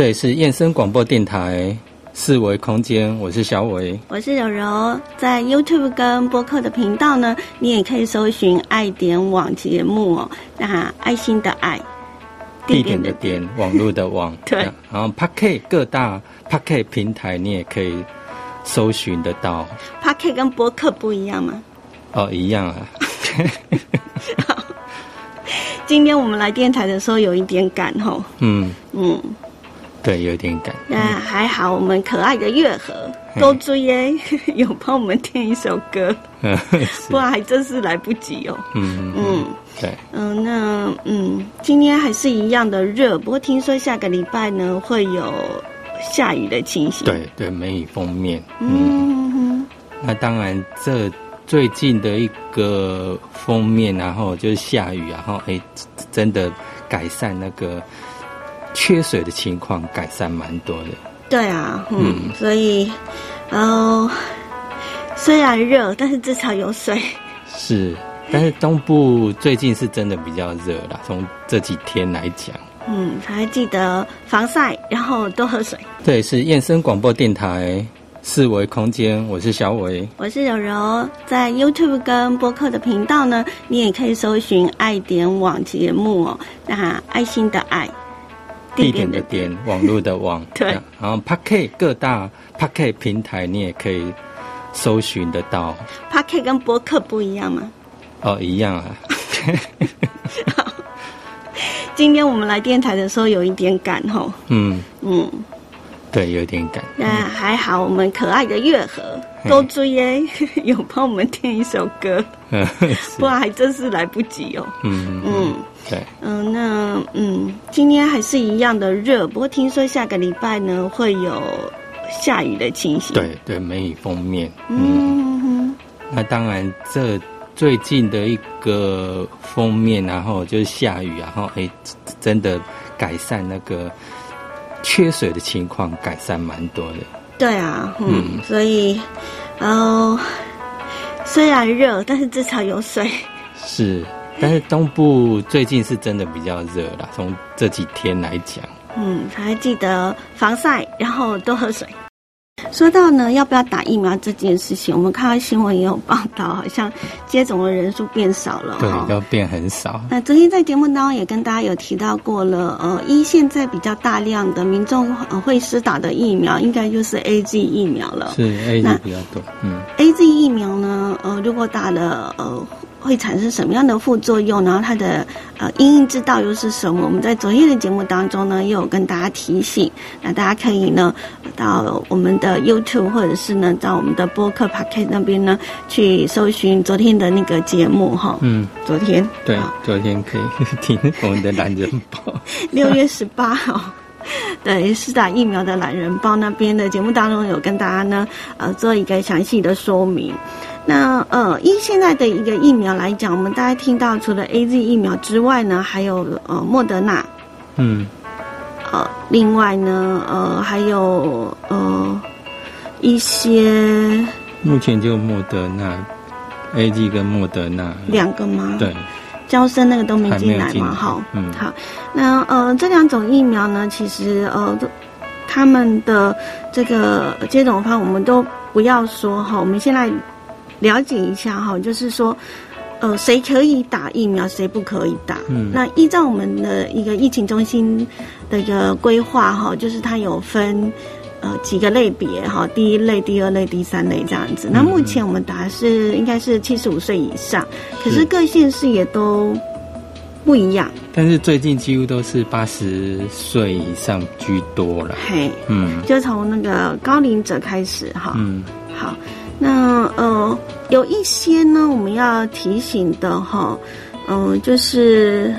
这里是燕声广播电台四维空间，我是小伟，我是柔柔，在 YouTube 跟播客的频道呢，你也可以搜寻爱点网节目哦。那爱心的爱，地点的点，网络的网，对。然后 Pocket 各大 Pocket 平台你也可以搜寻得到。Pocket 跟播客不一样吗？哦，一样啊。今天我们来电台的时候有一点赶吼。嗯嗯。对，有点赶。那还好，我们可爱的月河都追耶，有帮我们填一首歌，不然还真是来不及哦。嗯嗯，对。嗯，那嗯，今天还是一样的热，不过听说下个礼拜呢会有下雨的情形。对对，梅雨封面。嗯。那当然，这最近的一个封面，然后就是下雨，然后哎，真的改善那个。缺水的情况改善蛮多的。对啊，嗯，所以，呃，虽然热，但是至少有水。是，但是东部最近是真的比较热了。从这几天来讲，嗯，还记得防晒，然后多喝水。这里是燕声广播电台四维空间，我是小伟，我是柔柔，在 YouTube 跟播客的频道呢，你也可以搜寻爱点网节目哦。那爱心的爱。地点的点，网络的网，对。然后 Pocket 各大 Pocket 平台你也可以搜寻得到。Pocket 跟博客不一样吗？哦，一样啊。今天我们来电台的时候有一点赶吼。嗯嗯。对，有点赶。那还好，我们可爱的月河都追耶，有帮我们填一首歌，不然还真是来不及哦。嗯嗯，对。嗯，那嗯，今天还是一样的热，不过听说下个礼拜呢会有下雨的情形。对对，梅雨封面。嗯哼。那当然，这最近的一个封面，然后就是下雨，然后哎，真的改善那个。缺水的情况改善蛮多的。对啊，嗯，所以，呃，虽然热，但是至少有水。是，但是东部最近是真的比较热啦。从这几天来讲，嗯，还记得防晒，然后多喝水。说到呢，要不要打疫苗这件事情，我们看到新闻也有报道，好像接种的人数变少了，对，要变很少。那昨天在节目当中也跟大家有提到过了，呃，一现在比较大量的民众会施打的疫苗，应该就是 A Z 疫苗了。是 A Z 比较多，嗯，A Z 疫苗呢，呃，如果打了，呃。会产生什么样的副作用？然后它的呃因应之道又是什么？我们在昨天的节目当中呢，又有跟大家提醒，那大家可以呢到我们的 YouTube 或者是呢到我们的播客 p a k e t 那边呢去搜寻昨天的那个节目哈。嗯，昨天对，昨天可以听我们的懒人包。六月十八号，对，是打疫苗的懒人包那边的节目当中有跟大家呢呃做一个详细的说明。那呃，以现在的一个疫苗来讲，我们大家听到除了 A Z 疫苗之外呢，还有呃莫德纳，嗯，呃，另外呢，呃，还有呃一些，目前就莫德纳，A Z 跟莫德纳两个吗？对，交生那个都没进来嘛，好，嗯，好，那呃这两种疫苗呢，其实呃他们的这个接种方我们都不要说哈，我们现在。了解一下哈，就是说，呃，谁可以打疫苗，谁不可以打？嗯，那依照我们的一个疫情中心的一个规划哈，就是它有分呃几个类别哈，第一类、第二类、第三类这样子。那目前我们打的是应该是七十五岁以上，可是各县市也都不一样。但是最近几乎都是八十岁以上居多了。嘿，嗯，就从那个高龄者开始哈。嗯，好。那呃，有一些呢，我们要提醒的哈，嗯，就是，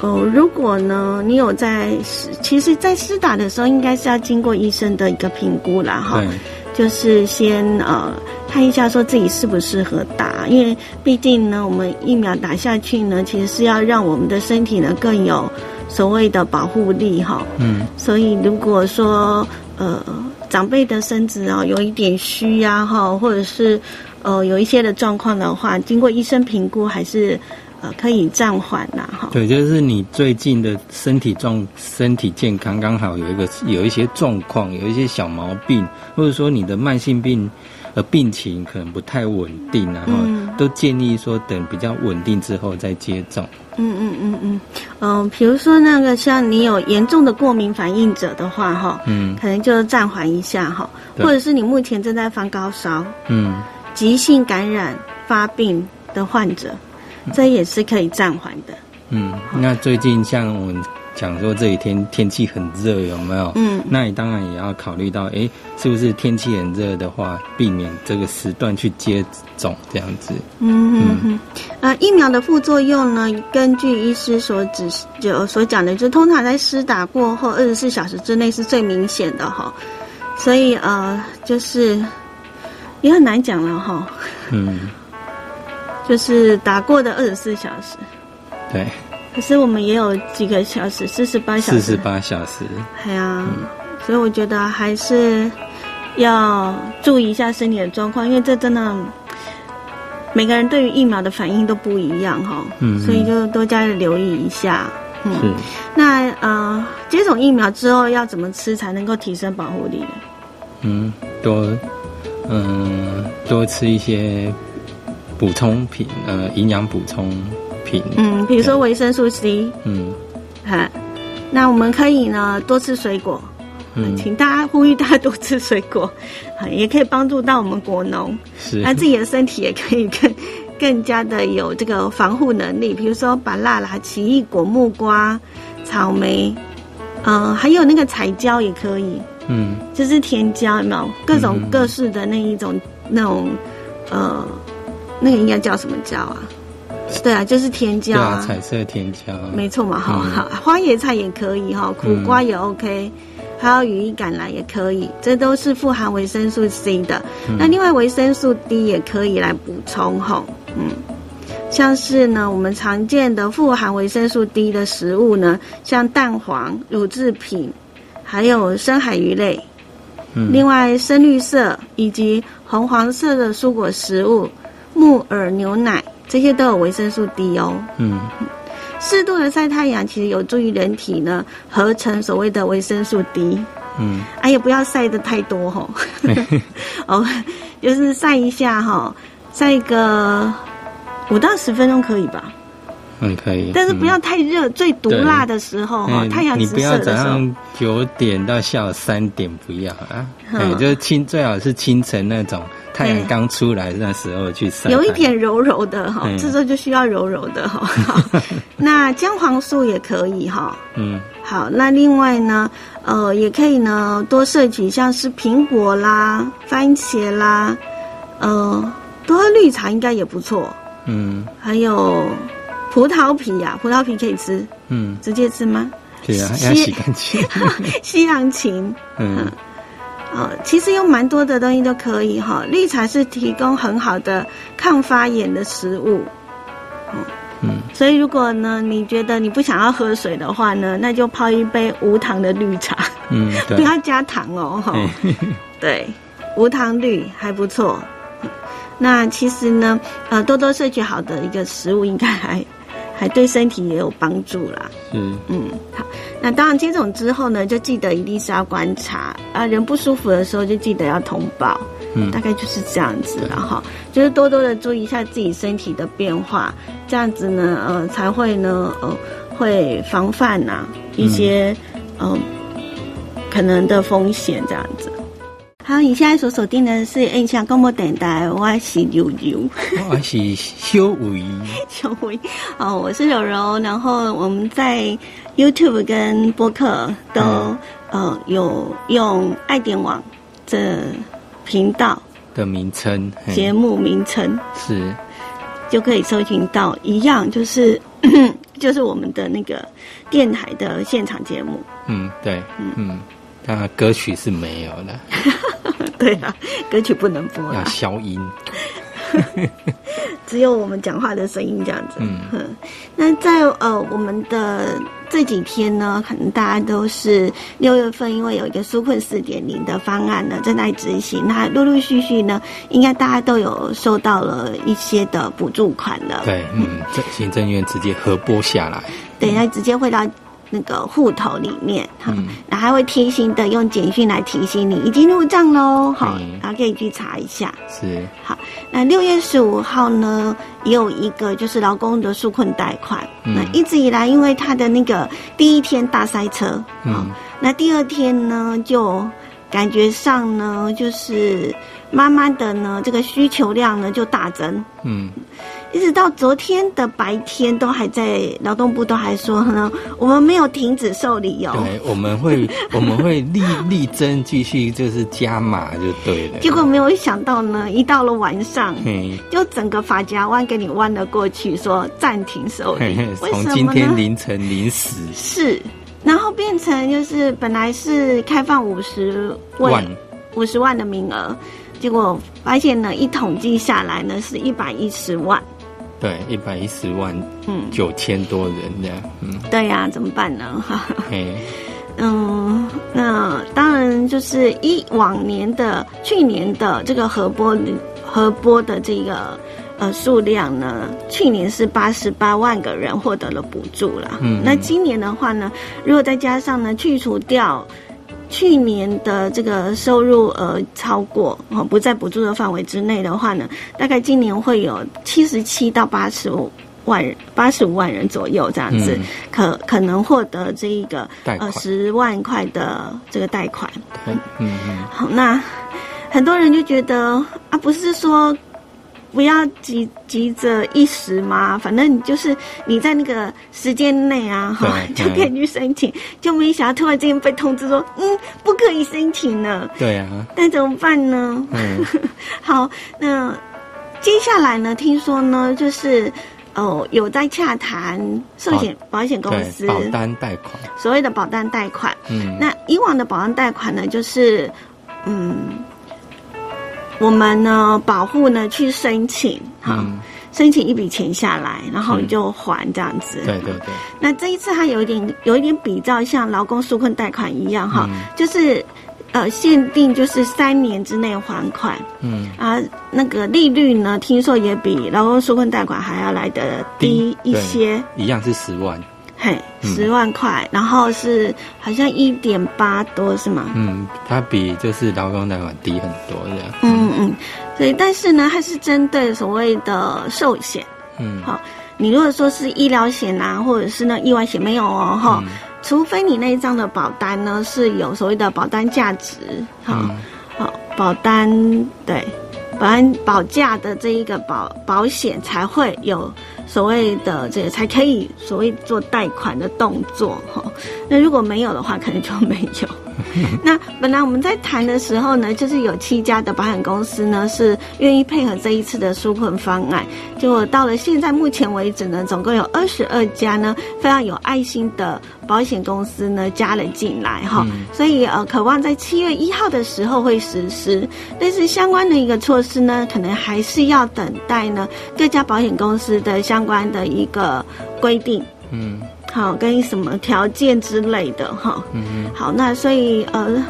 呃，如果呢，你有在其实，在施打的时候，应该是要经过医生的一个评估啦，哈，就是先呃看一下说自己适不适合打，因为毕竟呢，我们疫苗打下去呢，其实是要让我们的身体呢更有所谓的保护力哈，嗯，所以如果说呃。长辈的身子啊，有一点虚呀，哈，或者是，呃，有一些的状况的话，经过医生评估，还是，呃可以暂缓呐，哈。对，就是你最近的身体状身体健康刚好有一个有一些状况，有一些小毛病，或者说你的慢性病。呃，病情可能不太稳定，然后都建议说等比较稳定之后再接种。嗯嗯嗯嗯，嗯，比如说那个像你有严重的过敏反应者的话，哈，嗯，可能就暂缓一下哈，或者是你目前正在发高烧，嗯，急性感染发病的患者，这也是可以暂缓的。嗯，那最近像我们。讲说这几天天气很热，有没有？嗯，那你当然也要考虑到，哎，是不是天气很热的话，避免这个时段去接种这样子。嗯嗯嗯。呃，疫苗的副作用呢？根据医师所指就所讲的，就通常在施打过后二十四小时之内是最明显的哈。所以呃，就是也很难讲了哈。嗯。就是打过的二十四小时。对。可是我们也有几个小时，四十八小时。四十八小时。对啊，所以我觉得还是要注意一下身体的状况，因为这真的每个人对于疫苗的反应都不一样哈。嗯。所以就多加留意一下。嗯。那呃，接种疫苗之后要怎么吃才能够提升保护力？嗯，多嗯多吃一些补充品，呃，营养补充。嗯，比如说维生素 C，嗯，哈，那我们可以呢多吃水果，嗯，请大家呼吁大家多吃水果，也可以帮助到我们果农，是，那自己的身体也可以更更加的有这个防护能力。比如说把辣啦、奇异果、木瓜、草莓，嗯，还有那个彩椒也可以，嗯，就是甜椒，有没有？各种各式的那一种那种，呃，那个应该叫什么椒啊？对啊，就是甜椒啊，彩色甜椒，没错嘛，好好，花椰菜也可以哈，苦瓜也 OK，还有羽衣甘蓝也可以，这都是富含维生素 C 的。那另外维生素 D 也可以来补充哈，嗯，像是呢，我们常见的富含维生素 D 的食物呢，像蛋黄、乳制品，还有深海鱼类，嗯，另外深绿色以及红黄色的蔬果食物，木耳牛奶。这些都有维生素 D 哦。嗯，适度的晒太阳其实有助于人体呢合成所谓的维生素 D。嗯，哎呀，不要晒的太多哈。哦，就是晒一下哈，晒个五到十分钟可以吧？嗯，可以。但是不要太热，最毒辣的时候哈，太阳直射你不要早上九点到下午三点不要啊。嗯，就是清最好是清晨那种。太阳刚出来那时候去晒，有一点柔柔的哈，这时候就需要柔柔的哈。那姜黄素也可以哈。嗯，好，那另外呢，呃，也可以呢多摄取像是苹果啦、番茄啦，呃，多喝绿茶应该也不错。嗯，还有葡萄皮呀，葡萄皮可以吃。嗯，直接吃吗？对啊，要洗干净。西洋芹。嗯。呃，其实有蛮多的东西都可以哈。绿茶是提供很好的抗发炎的食物，嗯，所以如果呢，你觉得你不想要喝水的话呢，那就泡一杯无糖的绿茶，嗯，不要加糖哦，哈，对，无糖绿还不错。那其实呢，呃，多多摄取好的一个食物，应该还。还对身体也有帮助啦。嗯嗯，好，那当然接种之后呢，就记得一定是要观察啊，人不舒服的时候就记得要通报。嗯，大概就是这样子了哈，就是多多的注意一下自己身体的变化，这样子呢，呃，才会呢，呃，会防范呐一些嗯可能的风险这样子。好，你现在所锁定的是印象广播电台，我是柔柔，我是小伟，小伟，哦，我是柔柔，然后我们在 YouTube 跟播客都呃有用爱点网这频道的名称，节目名称是。就可以搜寻到，一样就是 就是我们的那个电台的现场节目，嗯，对，嗯。嗯。那歌曲是没有的，对啊，歌曲不能播，要消音。只有我们讲话的声音这样子。嗯，那在呃我们的这几天呢，可能大家都是六月份，因为有一个纾困四点零的方案呢正在执行，那陆陆续续呢，应该大家都有收到了一些的补助款了。对，嗯，这行政院直接核拨下来，对，那直接会到。那个户头里面，哈，然后还会贴心的用简讯来提醒你已经入账喽，好，然后可以去查一下。是，好，那六月十五号呢，也有一个就是劳工的纾困贷款。那一直以来，因为他的那个第一天大塞车，嗯，那第二天呢，就感觉上呢，就是慢慢的呢，这个需求量呢就大增，嗯。一直到昨天的白天，都还在劳动部都还说呢，我们没有停止受理哦。对，我们会 我们会力力争继续就是加码就对了。结果没有想到呢，一到了晚上，就整个法夹弯给你弯了过去，说暂停受理。从今天凌晨零时是，然后变成就是本来是开放五十万五十万的名额，结果发现呢，一统计下来呢是一百一十万。对，一百一十万，嗯，九千多人这样，嗯，对呀，怎么办呢？哈，嗯，那当然就是一往年的去年的这个核播核播的这个呃数量呢，去年是八十八万个人获得了补助了，嗯，那今年的话呢，如果再加上呢去除掉。去年的这个收入额超过哦，不在补助的范围之内的话呢，大概今年会有七十七到八十五万人，八十五万人左右这样子，可可能获得这一个呃十万块的这个贷款。嗯嗯，好，那很多人就觉得啊，不是说。不要急急着一时嘛，反正你就是你在那个时间内啊，哈，就可以去申请。就没想到突然之间被通知说，嗯，不可以申请了。对啊。那怎么办呢？嗯。好，那接下来呢？听说呢，就是哦，有在洽谈寿险保险公司保单贷款，所谓的保单贷款。嗯。那以往的保单贷款呢，就是嗯。我们呢，保护呢去申请，哈，申请一笔钱下来，然后你就还这样子。对对对。那这一次它有一点，有一点比较像劳工纾困贷款一样，哈，就是呃限定就是三年之内还款。嗯。啊，那个利率呢，听说也比劳工纾困贷款还要来的低一些。一样是十万。嘿，十万块，然后是好像一点八多，是吗？嗯，它比就是劳工贷款低很多这样。嗯嗯，所以但是呢，它是针对所谓的寿险。嗯，好，你如果说是医疗险啊，或者是那意外险没有哦，哈，除非你那一张的保单呢是有所谓的保单价值，好，好，保单对，保单保价的这一个保保险才会有。所谓的这个才可以所谓做贷款的动作哈，那如果没有的话，可能就没有。那本来我们在谈的时候呢，就是有七家的保险公司呢是愿意配合这一次的纾困方案。结果到了现在目前为止呢，总共有二十二家呢非常有爱心的保险公司呢加了进来哈。所以呃，渴望在七月一号的时候会实施，但是相关的一个措施呢，可能还是要等待呢各家保险公司的相关的一个规定。嗯。好，跟什么条件之类的哈。嗯好，那所以呃，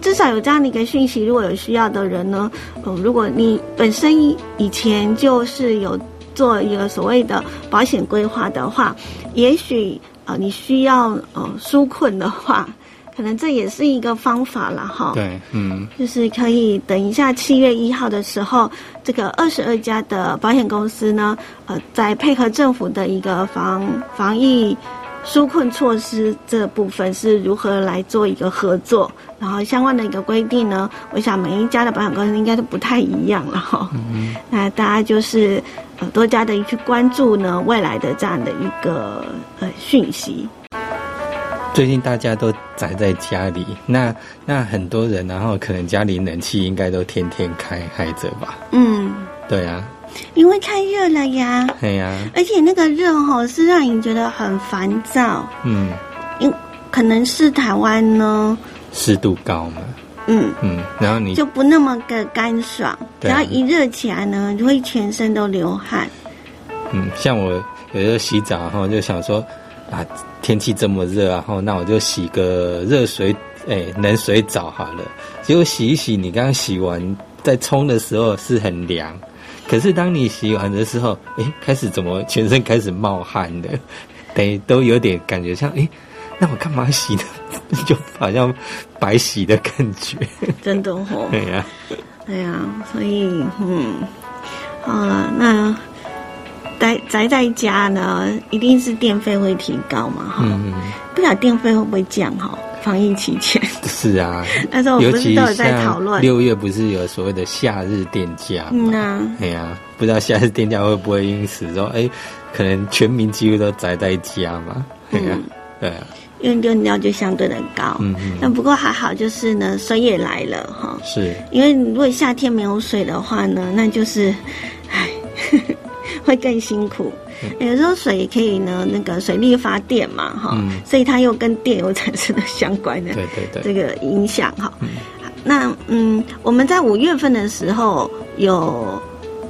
至少有这样的一个讯息，如果有需要的人呢，呃，如果你本身以前就是有做一个所谓的保险规划的话，也许呃你需要呃纾困的话，可能这也是一个方法了哈。对，嗯，就是可以等一下七月一号的时候，这个二十二家的保险公司呢，呃，在配合政府的一个防防疫。纾困措施这部分是如何来做一个合作？然后相关的一个规定呢？我想每一家的保险公司应该都不太一样了哈。那大家就是呃多加的去关注呢未来的这样的一个呃讯息。最近大家都宅在家里，那那很多人然后可能家里冷气应该都天天开开着吧？嗯，对啊。因为太热了呀，对呀，而且那个热哈是让你觉得很烦躁，嗯，因可能是台湾呢。湿度高嘛，嗯。嗯，然后你就不那么的干爽，只要一热起来呢，就会全身都流汗，嗯，像我有时候洗澡哈，就想说啊，天气这么热，然后那我就洗个热水，哎，冷水澡好了。结果洗一洗，你刚洗完在冲的时候是很凉，可是当你洗完的时候，哎，开始怎么全身开始冒汗的，等于都有点感觉像哎，那我干嘛洗呢？就好像白洗的感觉。真的哦。对呀。对呀，所以嗯，好了，那。宅宅在家呢，一定是电费会提高嘛？哈，不晓得电费会不会降？哈，防疫期间是啊，那时候我不是都有在讨论。六月不是有所谓的夏日电价嗯啊？哎呀，不知道夏日电价会不会因此说，哎，可能全民几乎都宅在家嘛？对呀，对啊，因为用料就相对的高。嗯嗯。那不过还好，就是呢，水也来了哈。是。因为如果夏天没有水的话呢，那就是，唉。会更辛苦，有时候水可以呢，那个水力发电嘛，哈，所以它又跟电有产生了相关的这个影响哈。那嗯，我们在五月份的时候有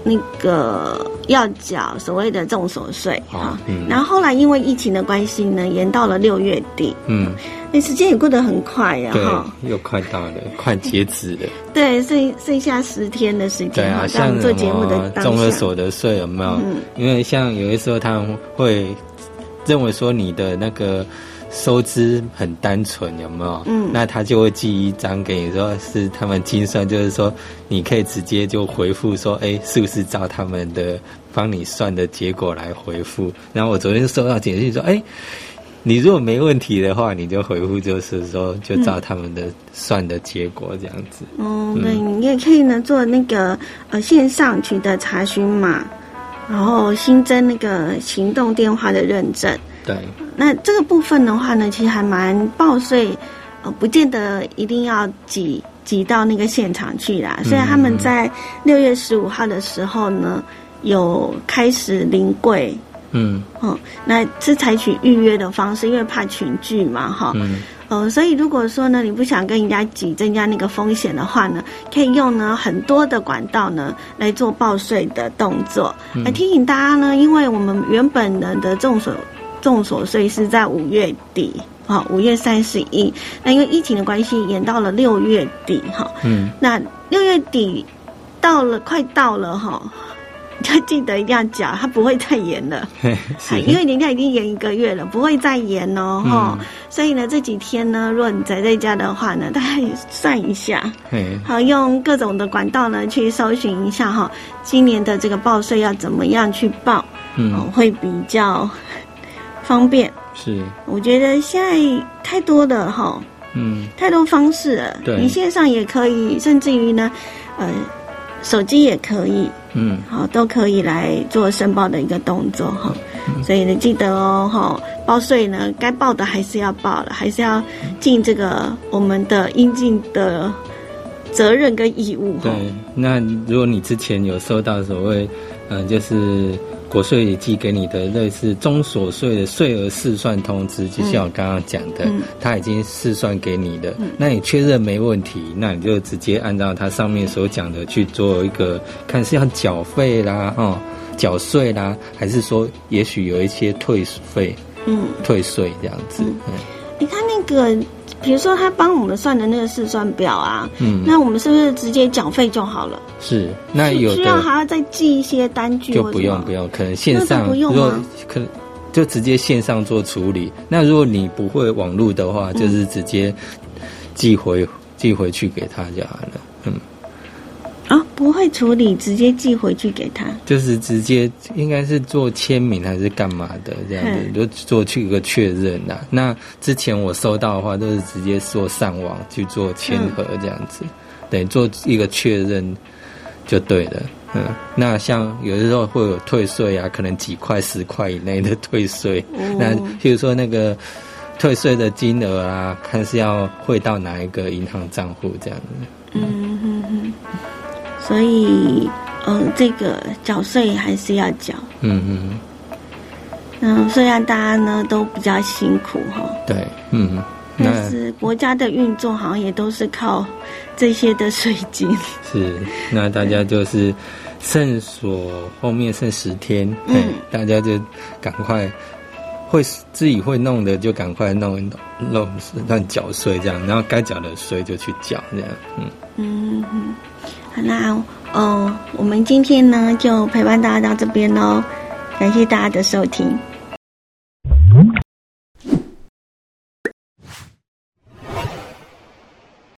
那个要缴所谓的重所税哈，然后后来因为疫情的关系呢，延到了六月底。嗯。那，时间也过得很快呀，哈，又快到了，快截止了。对，剩剩下十天的时间。对啊，像做节目的中了所得税有没有？嗯，因为像有些时候他们会认为说你的那个收支很单纯，有没有？嗯，那他就会寄一张给你，说是他们精算，就是说你可以直接就回复说，哎，是不是照他们的帮你算的结果来回复？然后我昨天收到简讯说，哎。你如果没问题的话，你就回复，就是说，就照他们的算的结果这样子。嗯，对，你也可以呢做那个呃线上取得查询码，然后新增那个行动电话的认证。对。那这个部分的话呢，其实还蛮报税，呃，不见得一定要挤挤到那个现场去啦。所以他们在六月十五号的时候呢，有开始临柜。嗯，哦，那是采取预约的方式，因为怕群聚嘛，哈，嗯，哦，所以如果说呢，你不想跟人家挤，增加那个风险的话呢，可以用呢很多的管道呢来做报税的动作。来提醒大家呢，因为我们原本的的众所重所税是在五月底，哈，五月三十一，那因为疫情的关系延到了六月底，哈，嗯，那六月底到了，快到了，哈。要记得一定要缴，它不会再延了，因为人家已经延一个月了，不会再延哦，哈。所以呢，这几天呢，如果你宅在家的话呢，大家算一下，好用各种的管道呢去搜寻一下哈，今年的这个报税要怎么样去报，嗯，会比较方便。是，我觉得现在太多的哈，嗯，太多方式了，对，你线上也可以，甚至于呢，呃。手机也可以，嗯，好，都可以来做申报的一个动作哈，所以你，记得哦，哈，报税呢，该报的还是要报的，还是要尽这个我们的应尽的责任跟义务。对，那如果你之前有收到所谓，嗯，就是。国税局寄给你的类似中所税的税额试算通知，就像我刚刚讲的，他已经试算给你的，那你确认没问题，那你就直接按照他上面所讲的去做一个，看是要缴费啦，哈，缴税啦，还是说也许有一些退费，嗯，退税这样子。你看那个。比如说他帮我们算的那个试算表啊，嗯，那我们是不是直接缴费就好了？是，那有需要还要再寄一些单据？就不用不用，可能线上不用吗？可能就直接线上做处理。那如果你不会网络的话，就是直接寄回寄回去给他就好了。嗯。啊，不会处理，直接寄回去给他。就是直接应该是做签名还是干嘛的这样子，就做去一个确认呐。那之前我收到的话，都是直接做上网去做签合这样子，等做一个确认就对了。嗯，那像有的时候会有退税啊，可能几块十块以内的退税。那譬如说那个退税的金额啊，看是要汇到哪一个银行账户这样子。嗯哼哼。所以，嗯，这个缴税还是要缴。嗯嗯。嗯，虽然大家呢都比较辛苦哈。对，嗯。但是国家的运作好像也都是靠这些的税金。是，那大家就是剩所后面剩十天，嗯，大家就赶快会自己会弄的就赶快弄弄弄让搅碎这样，然后该缴的税就去缴这样，嗯嗯嗯，好那哦，我们今天呢就陪伴大家到这边喽，感谢大家的收听。